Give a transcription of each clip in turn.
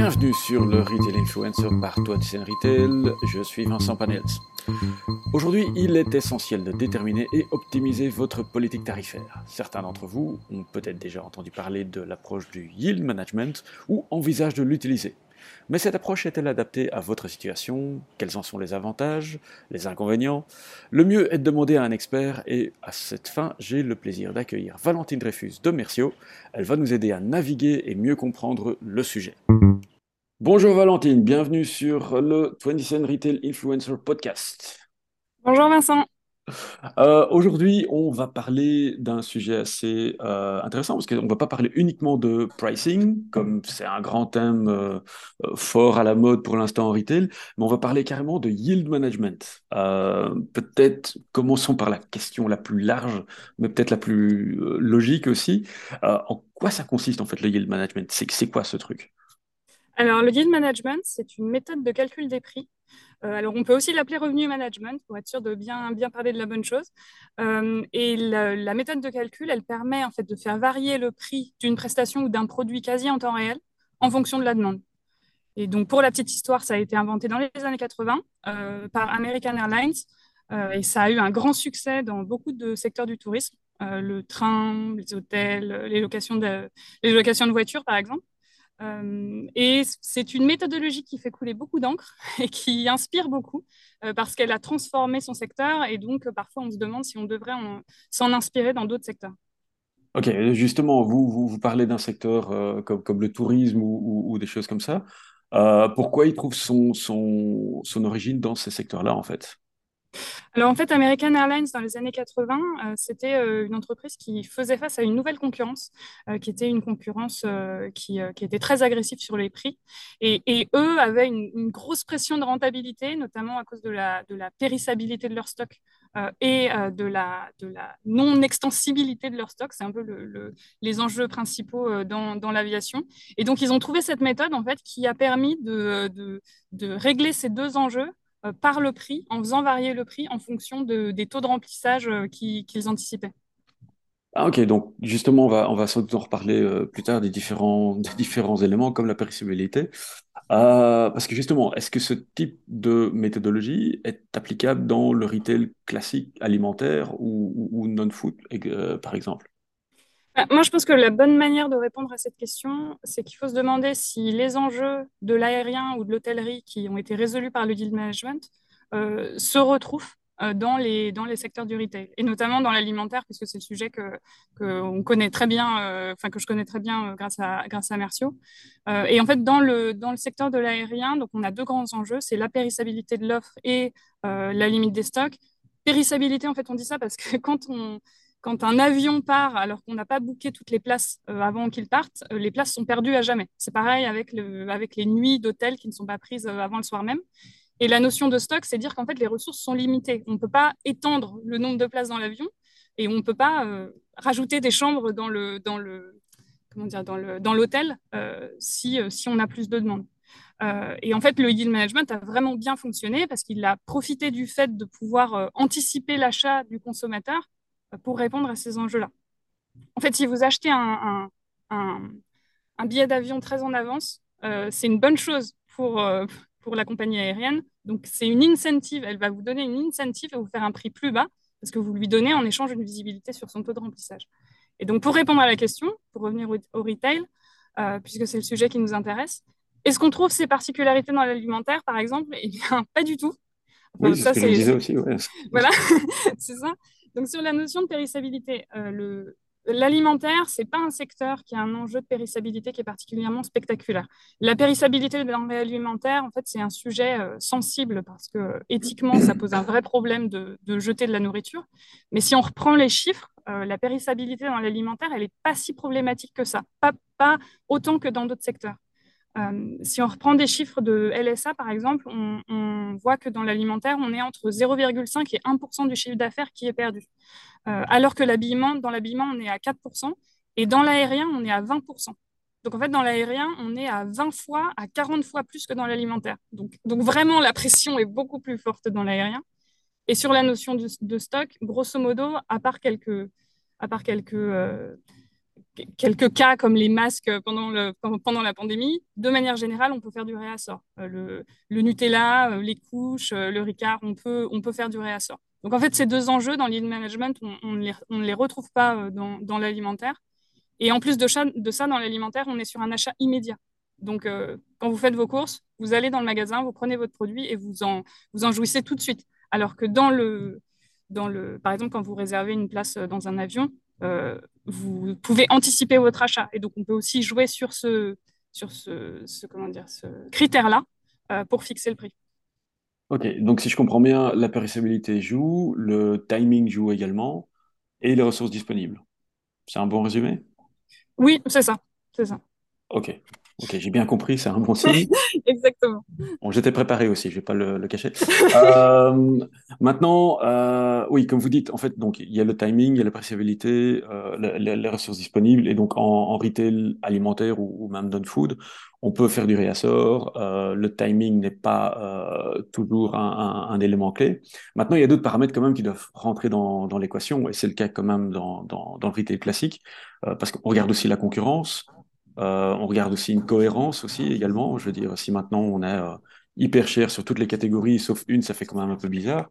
Bienvenue sur le Retail Influencer par Twenty Retail. Je suis Vincent Panels. Aujourd'hui, il est essentiel de déterminer et optimiser votre politique tarifaire. Certains d'entre vous ont peut-être déjà entendu parler de l'approche du yield management ou envisagent de l'utiliser. Mais cette approche est-elle adaptée à votre situation? Quels en sont les avantages, les inconvénients? Le mieux est de demander à un expert et à cette fin, j'ai le plaisir d'accueillir Valentine Dreyfus de Mercio. Elle va nous aider à naviguer et mieux comprendre le sujet. Bonjour Valentine, bienvenue sur le 20 Retail Influencer Podcast. Bonjour Vincent. Euh, aujourd'hui, on va parler d'un sujet assez euh, intéressant parce qu'on ne va pas parler uniquement de pricing, comme c'est un grand thème euh, fort à la mode pour l'instant en retail, mais on va parler carrément de yield management. peut-être commençons par la question la plus large, mais peut-être la plus logique aussi. en quoi ça consiste en fait le yield management? C'est quoi ce truc? Alors, le yield management, c'est une méthode de calcul des prix euh, alors, on peut aussi l'appeler revenu management pour être sûr de bien, bien parler de la bonne chose. Euh, et la, méthode de calcul, elle permet en fait de faire varier le prix d'une prestation ou d'un produit quasi en temps réel en fonction de la demande. Et donc, pour la petite histoire, ça a été inventé dans les années 80 euh, par American Airlines et ça a eu un grand succès dans beaucoup de secteurs du tourisme, le train, les hôtels, les locations de, les locations de voitures, par exemple. Euh, et c'est une méthodologie qui fait couler beaucoup d'encre et qui inspire beaucoup euh, parce qu'elle a transformé son secteur et donc euh, parfois on se demande si on devrait s'en inspirer dans d'autres secteurs. Ok, justement, vous, vous, parlez d'un secteur comme, comme, le tourisme ou, ou, des choses comme ça. pourquoi il trouve son, son, son origine dans ces secteurs-là en fait? Alors en fait, American Airlines, dans les années 80, euh, c'était euh, une entreprise qui faisait face à une nouvelle concurrence, euh, qui était une concurrence qui, était très agressive sur les prix. Et, eux avaient une, grosse pression de rentabilité, notamment à cause de la, périssabilité de leur stock et de la, non-extensibilité de leur stock. C'est un peu le, les enjeux principaux dans, l'aviation. Et donc, ils ont trouvé cette méthode, en fait, qui a permis de, régler ces deux enjeux par le prix, en faisant varier le prix en fonction de, des taux de remplissage euh, qu'ils anticipaient. Ah, ok, donc justement, on va, on va sans doute en reparler euh, plus tard des différents, des différents éléments comme la périssabilité. parce que justement, est-ce que ce type de méthodologie est applicable dans le retail classique alimentaire ou, non-food, par exemple? Moi, je pense que la bonne manière de répondre à cette question, c'est qu'il faut se demander si les enjeux de l'aérien ou de l'hôtellerie qui ont été résolus par le deal management euh, se retrouvent euh, dans, les, dans les secteurs du retail, et notamment dans l'alimentaire, puisque c'est le sujet que, que connaît très bien, euh, que je connais très bien grâce à, grâce à Mercio. et en fait, dans le, dans le secteur de l'aérien, on a deux grands enjeux, c'est la périssabilité de l'offre et la limite des stocks. Périssabilité, en fait, on dit ça parce que quand on, quand un avion part alors qu'on n'a pas booké toutes les places euh, avant qu'il parte, euh, les places sont perdues à jamais. C'est pareil avec, le, avec les nuits d'hôtel qui ne sont pas prises euh, avant le soir même. Et la notion de stock, c'est dire qu'en fait, les ressources sont limitées. On ne peut pas étendre le nombre de places dans l'avion et on ne peut pas rajouter des chambres dans l'hôtel si on a plus de demandes. et en fait, le yield management a vraiment bien fonctionné parce qu'il a profité du fait de pouvoir anticiper l'achat du consommateur pour répondre à ces enjeux-là. En fait, si vous achetez un, un, billet d'avion très en avance, euh, c'est une bonne chose pour, euh, pour la compagnie aérienne. Donc, c'est une incentive. Elle va vous donner une incentive et vous faire un prix plus bas parce que vous lui donnez en échange une visibilité sur son taux de remplissage. Et donc, pour répondre à la question, pour revenir au, retail, euh, puisque c'est le sujet qui nous intéresse, est-ce qu'on trouve ces particularités dans l'alimentaire, par exemple? Eh bien, pas du tout. oui, ça, c'est ce que je disais aussi. voilà, c'est ça. Donc sur la notion de périssabilité, euh, L'alimentaire, ce n'est pas un secteur qui a un enjeu de périssabilité qui est particulièrement spectaculaire. La périssabilité des denrées alimentaires, en fait, c'est un sujet euh, sensible parce que éthiquement, ça pose un vrai problème de, jeter de la nourriture. Mais si on reprend les chiffres, euh, la périssabilité dans l'alimentaire, elle n'est pas si problématique que ça, pas autant que dans d'autres secteurs. Euh, si on reprend des chiffres de LSA, par exemple, on, voit que dans l'alimentaire, on est entre 0,5 et 1% du chiffre d'affaires qui est perdu. Euh, alors que l'habillement, dans l'habillement, on est à 4% et dans l'aérien, on est à 20% donc en fait, dans l'aérien, on est à 20 fois, à 40 fois plus que dans l'alimentaire. Donc, donc vraiment, la pression est beaucoup plus forte dans l'aérien. Et sur la notion de, stock, grosso modo, à part quelques, à part quelques, euh, quelques cas comme les masques pendant, le, pendant la pandémie, de manière générale, on peut faire du réassort. le, le, Nutella, les couches, le Ricard, on peut, on peut faire du réassort. Donc en fait, ces deux enjeux dans l'île management, on, ne les, retrouve pas dans, dans l'alimentaire. Et en plus de, de ça, dans l'alimentaire, on est sur un achat immédiat. Donc, quand vous faites vos courses, vous allez dans le magasin, vous prenez votre produit et vous en, vous en jouissez tout de suite. Alors que dans le, dans le, par exemple, quand vous réservez une place dans un avion, euh, vous pouvez anticiper votre achat. Et donc, on peut aussi jouer sur ce, sur ce, ce comment dire, ce critère-là euh, pour fixer le prix. Ok, donc si je comprends bien, la périssabilité joue, le timing joue également, et les ressources disponibles. C'est un bon résumé? Oui, c'est ça, c'est ça. Ok. Ok, j'ai bien compris, c'est un bon signe. Exactement. Bon, j'étais préparé aussi, je vais pas le, cacher. Euh, maintenant, euh, oui, comme vous dites, en fait, donc il y a le timing, il y a la préciabilité, euh, les, ressources disponibles, et donc en, retail alimentaire ou, même non-food, on peut faire du réassort. le timing n'est pas toujours un, élément clé. Maintenant, il y a d'autres paramètres quand même qui doivent rentrer dans, l'équation, et c'est le cas quand même dans, dans, dans le retail classique, parce qu'on regarde aussi la concurrence. Euh, on regarde aussi une cohérence aussi également. Je veux dire, si maintenant on est euh, hyper cher sur toutes les catégories, sauf une, ça fait quand même un peu bizarre.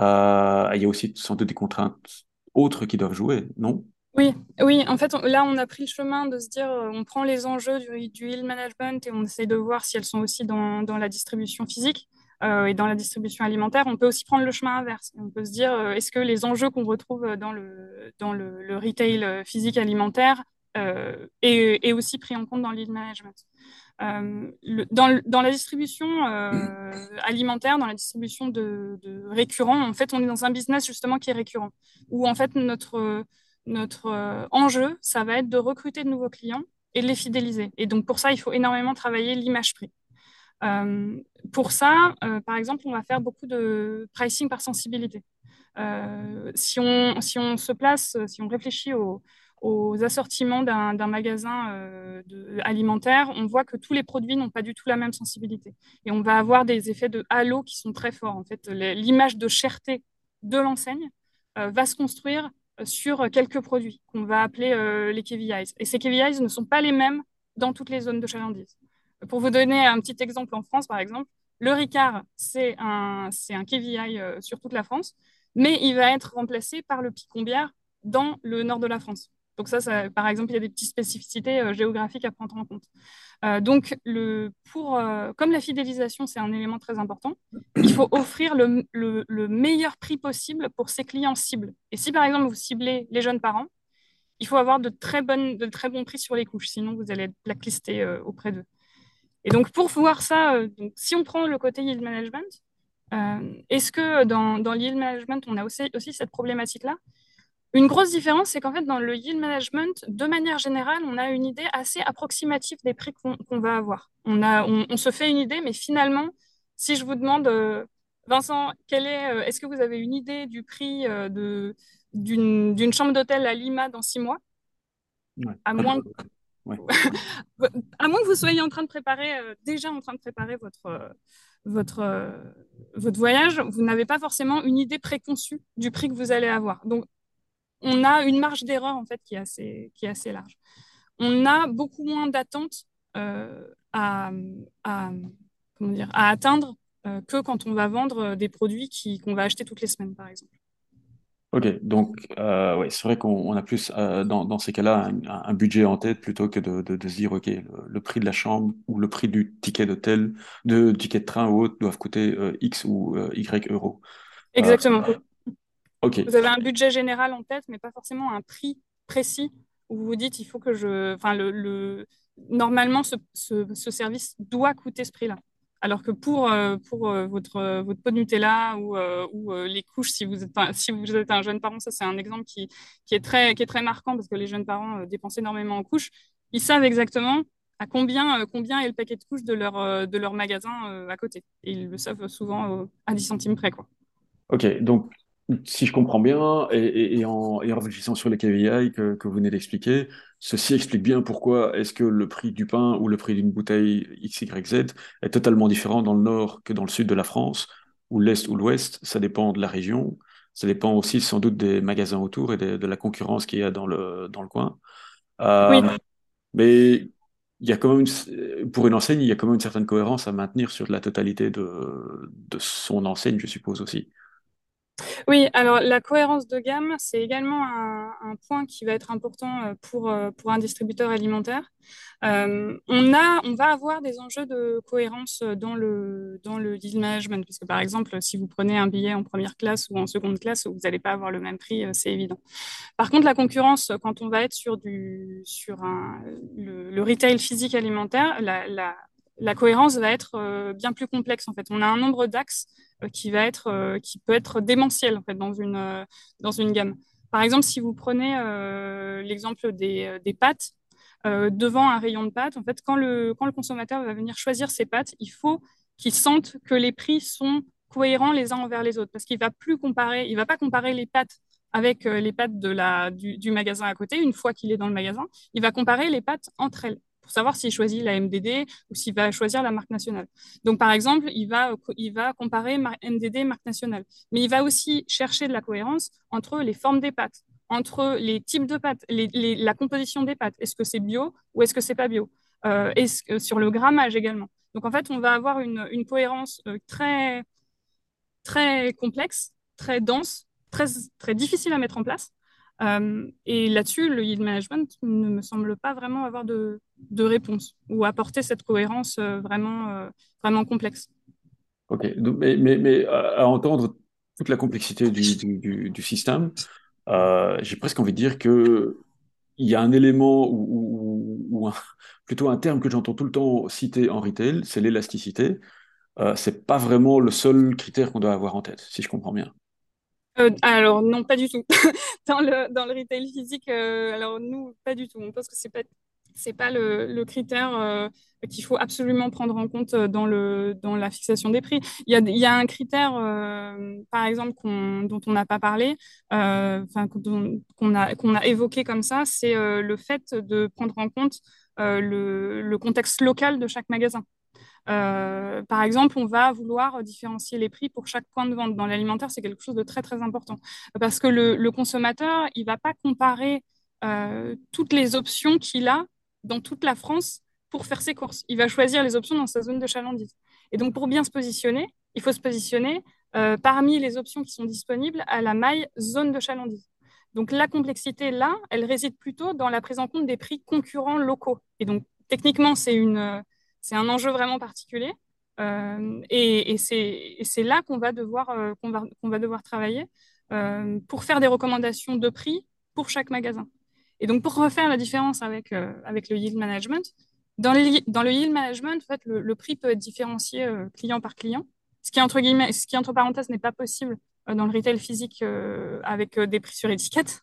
Euh, il y a aussi sans doute des contraintes autres qui doivent jouer, non? Oui, oui, en fait, là, on a pris le chemin de se dire, on prend les enjeux du, du yield management et on essaie de voir si elles sont aussi dans, la distribution physique et dans la distribution alimentaire. On peut aussi prendre le chemin inverse. On peut se dire, est-ce que les enjeux qu'on retrouve dans le, dans le retail physique alimentaire euh, et, aussi pris en compte dans le management. Euh, dans, la distribution euh, alimentaire, dans la distribution de, de, en fait, on est dans un business justement qui est récurrent, où en fait notre, notre enjeu, ça va être de recruter de nouveaux clients et de les fidéliser. Et donc pour ça, il faut énormément travailler l'image prix. pour ça, par exemple, on va faire beaucoup de pricing par sensibilité. si, on, si on se place, si on réfléchit au, aux assortiments d'un magasin euh, alimentaire, on voit que tous les produits n'ont pas du tout la même sensibilité. Et on va avoir des effets de halo qui sont très forts. En fait, l'image de cherté de l'enseigne euh, va se construire euh, sur quelques produits qu'on va appeler les KVIs. Et ces KVIs ne sont pas les mêmes dans toutes les zones de chalandise. Pour vous donner un petit exemple en France, par exemple, le Ricard, c'est un, un KVI sur toute la France, mais il va être remplacé par le Picombière dans le nord de la France. Donc ça, par exemple, il y a des petites spécificités euh, géographiques à prendre en compte. Euh, donc, pour, euh, comme la fidélisation, c'est un élément très important, il faut offrir le, le, meilleur prix possible pour ses clients cibles. Et si, par exemple, vous ciblez les jeunes parents, il faut avoir de très, bons prix sur les couches, sinon vous allez être blacklisté auprès d'eux. Et donc, pour voir ça, si on prend le côté yield management, est-ce que dans, dans yield management, on a aussi cette problématique-là? Une grosse différence, c'est qu'en fait, dans le yield management, de manière générale, on a une idée assez approximative des prix qu'on va avoir. On, a, on, se fait une idée, mais finalement, si je vous demande, euh, Vincent, est, euh, est-ce que vous avez une idée du prix euh, de, d'une, chambre d'hôtel à Lima dans six mois? À, moins à moins que vous soyez en train de préparer, déjà en train de préparer votre, votre, votre voyage, vous n'avez pas forcément une idée préconçue du prix que vous allez avoir. Donc, on a une marge d'erreur en fait qui est assez, qui est assez large. On a beaucoup moins d'attentes euh, à, dire, à atteindre euh, que quand on va vendre des produits qu'on va acheter toutes les semaines, par exemple. Ok, donc euh, ouais, c'est vrai qu'on a plus dans, ces cas-là un, budget en tête plutôt que de, se dire ok le, prix de la chambre ou le prix du ticket d'hôtel, de ticket de train ou autre doivent coûter X ou Y euros. Exactement. Vous avez un budget général en tête, mais pas forcément un prix précis où vous vous dites il faut que je. Enfin, le, normalement, ce, service doit coûter ce prix-là. Alors que pour, euh, pour euh, votre, votre pot de Nutella ou, euh, ou les couches, si vous, êtes un, si vous êtes un jeune parent, ça c'est un exemple qui, qui, est très, qui est très marquant parce que les jeunes parents dépensent énormément en couches. Ils savent exactement à combien, combien est le paquet de couches de leur, de leur magasin à côté. Et ils le savent souvent à 10 centimes près. Quoi. Ok, donc si je comprends bien, et, en, réfléchissant sur les KVI que, que vous venez d'expliquer, ceci explique bien pourquoi est-ce que le prix du pain ou le prix d'une bouteille XYZ est totalement différent dans le nord que dans le sud de la France, ou l'est ou l'ouest, ça dépend de la région, ça dépend aussi sans doute des magasins autour et de, la concurrence qu'il y a dans le, dans le coin. Oui. Mais il y a quand même une- pour une enseigne, il y a quand même une certaine cohérence à maintenir sur la totalité de, de son enseigne, je suppose aussi. Oui, alors la cohérence de gamme, c'est également un, point qui va être important euh, pour, euh, pour un distributeur alimentaire. Euh, on a, on va avoir des enjeux de cohérence dans le, dans le deal management, puisque par exemple, si vous prenez un billet en première classe ou en seconde classe, vous n'allez pas avoir le même prix, c'est évident. Par contre, la concurrence, quand on va être sur, du, sur un, le, le retail physique alimentaire, la, la, la cohérence va être euh, bien plus complexe en fait. On a un nombre d'axes euh, qui va être euh, qui peut être démentiel en fait dans une dans une gamme. Par exemple, si vous prenez l'exemple des, des pâtes devant un rayon de pâtes, en fait, quand le quand le consommateur va venir choisir ses pâtes, il faut qu'il sente que les prix sont cohérents les uns envers les autres parce qu'il va plus comparer, il va pas comparer les pâtes avec les pâtes de la, du, du magasin à côté, une fois qu'il est dans le magasin, il va comparer les pâtes entre elles pour savoir s'il choisit la MDD ou s'il va choisir la marque nationale. Donc, par exemple, il va, il va comparer MDD et marque nationale. Mais il va aussi chercher de la cohérence entre les formes des pâtes, entre les types de pâtes, la composition des pâtes. Est-ce que c'est bio ou est-ce que c'est pas bio? Euh, Sur le grammage également. Donc, en fait, on va avoir une, une cohérence euh, très, très complexe, très dense, très, très difficile à mettre en place. Euh, et là-dessus, le yield management ne me semble pas vraiment avoir de, de réponse ou apporter cette cohérence euh, vraiment, euh, vraiment complexe. Ok, mais, mais, mais à, entendre toute la complexité du, du, système, euh, j'ai presque envie de dire que il y a un élément ou, plutôt un terme que j'entends tout le temps cité en retail, c'est l'élasticité. Euh, c'est pas vraiment le seul critère qu'on doit avoir en tête, si je comprends bien. Euh, alors non, pas du tout. Dans le, dans le retail physique, euh, alors nous, pas du tout. On pense que c'est pas, c'est pas le, critère euh, qu'il faut absolument prendre en compte dans le, dans la fixation des prix. Il y a, il y a un critère, euh, par exemple, dont on n'a pas parlé, euh, enfin, qu'on a, qu'on a évoqué comme ça, c'est euh, le fait de prendre en compte euh, le, contexte local de chaque magasin. Euh, par exemple, on va vouloir différencier les prix pour chaque point de vente. Dans l'alimentaire, c'est quelque chose de très, très important. Parce que le, consommateur, il va pas comparer euh, toutes les options qu'il a dans toute la France pour faire ses courses. Il va choisir les options dans sa zone de chalandise. Et donc, pour bien se positionner, il faut se positionner euh, parmi les options qui sont disponibles à la maille zone de chalandise. Donc, la complexité, là, elle réside plutôt dans la prise en compte des prix concurrents locaux. Et donc, techniquement, c'est un enjeu vraiment particulier. Euh, et, et c'est là qu'on va, devoir, euh, va, qu'on va devoir travailler euh, pour faire des recommandations de prix pour chaque magasin. Et donc, pour refaire la différence avec, euh, avec le yield management, dans le, yield management, en fait, le, prix peut être différencié euh, client par client, ce qui, entre guillemets, ce qui, entre parenthèses, n'est pas possible euh, dans le retail physique avec des prix sur étiquette.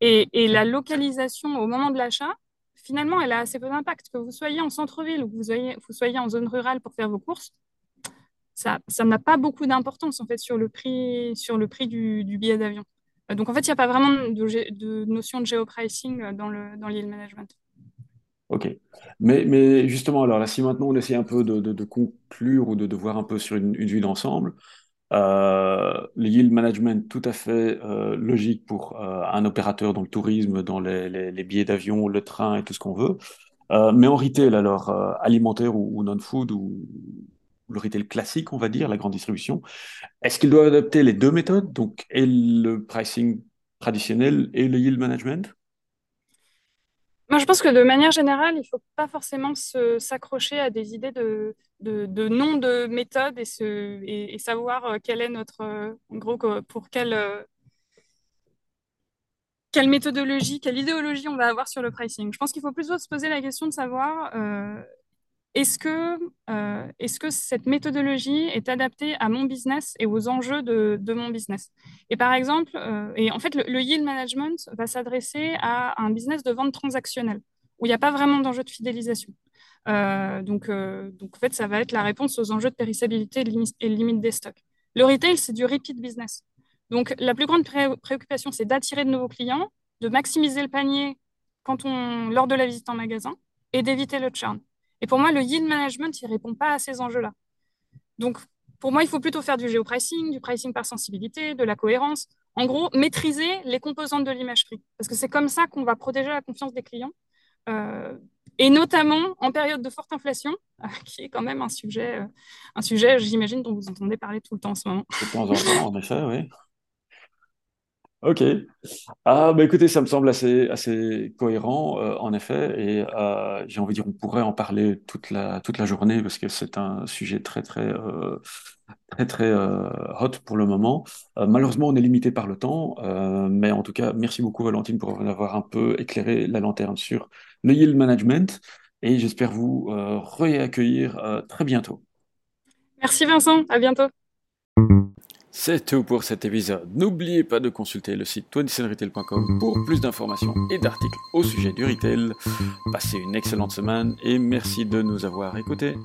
Et, la localisation au moment de l'achat, finalement, elle a assez peu d'impact. Que vous soyez en centre-ville ou que vous soyez, en zone rurale pour faire vos courses, ça, n'a pas beaucoup d'importance en fait sur le prix, sur le prix du billet d'avion. Euh, Donc en fait, il n'y a pas vraiment de, notion de géopricing dans le, dans yield management. Ok. Mais, mais justement, alors là, si maintenant on essaie un peu de, conclure ou de, voir un peu sur une, vue d'ensemble, euh, le yield management tout à fait euh, logique pour euh, un opérateur dans le tourisme, dans les, billets d'avion, le train et tout ce qu'on veut. Euh, mais en retail, alors euh, alimentaire ou, ou non-food ou le retail classique, on va dire, la grande distribution, est-ce qu'il doit adapter les deux méthodes, donc le pricing traditionnel et le yield management? Moi, je pense que de manière générale, il ne faut pas forcément s'accrocher à des idées de, de, de nom de méthode et, savoir euh, quelle est notre, euh, en gros, pour quelle, euh, quelle méthodologie, quelle idéologie on va avoir sur le pricing. Je pense qu'il faut plutôt se poser la question de savoir est-ce que, euh, est-ce que cette méthodologie est adaptée à mon business et aux enjeux de, de mon business? Et par exemple, euh, et en fait, le, yield management va s'adresser à un business de vente transactionnelle où il n'y a pas vraiment d'enjeu de fidélisation. Euh, donc, donc, en fait, ça va être la réponse aux enjeux de périssabilité et limite, des stocks. Le retail, c'est du repeat business. Donc, la plus grande pré préoccupation, c'est d'attirer de nouveaux clients, de maximiser le panier lors de la visite en magasin et d'éviter le churn. Et pour moi, le yield management, il ne répond pas à ces enjeux-là. Donc, pour moi, il faut plutôt faire du géopricing, du pricing par sensibilité, de la cohérence. En gros, maîtriser les composantes de l'image prix. Parce que c'est comme ça qu'on va protéger la confiance des clients et notamment en période de forte inflation, qui est quand même un sujet, un sujet j'imagine, dont vous entendez parler tout le temps en ce moment. De temps en temps, en oui. Ok. Ah, bah écoutez, ça me semble assez, assez cohérent, euh, en effet, et euh, j'ai envie de dire, on pourrait en parler toute la, toute la journée parce que c'est un sujet très, très, euh, très, très hot pour le moment. malheureusement, on est limité par le temps, mais en tout cas, merci beaucoup, Valentine, pour avoir un peu éclairé la lanterne sur le yield management, et j'espère vous réaccueillir très bientôt. Merci Vincent, à bientôt. C'est tout pour cet épisode. N'oubliez pas de consulter le site 27retail.com pour plus d'informations et d'articles au sujet du retail. Passez une excellente semaine et merci de nous avoir écoutés.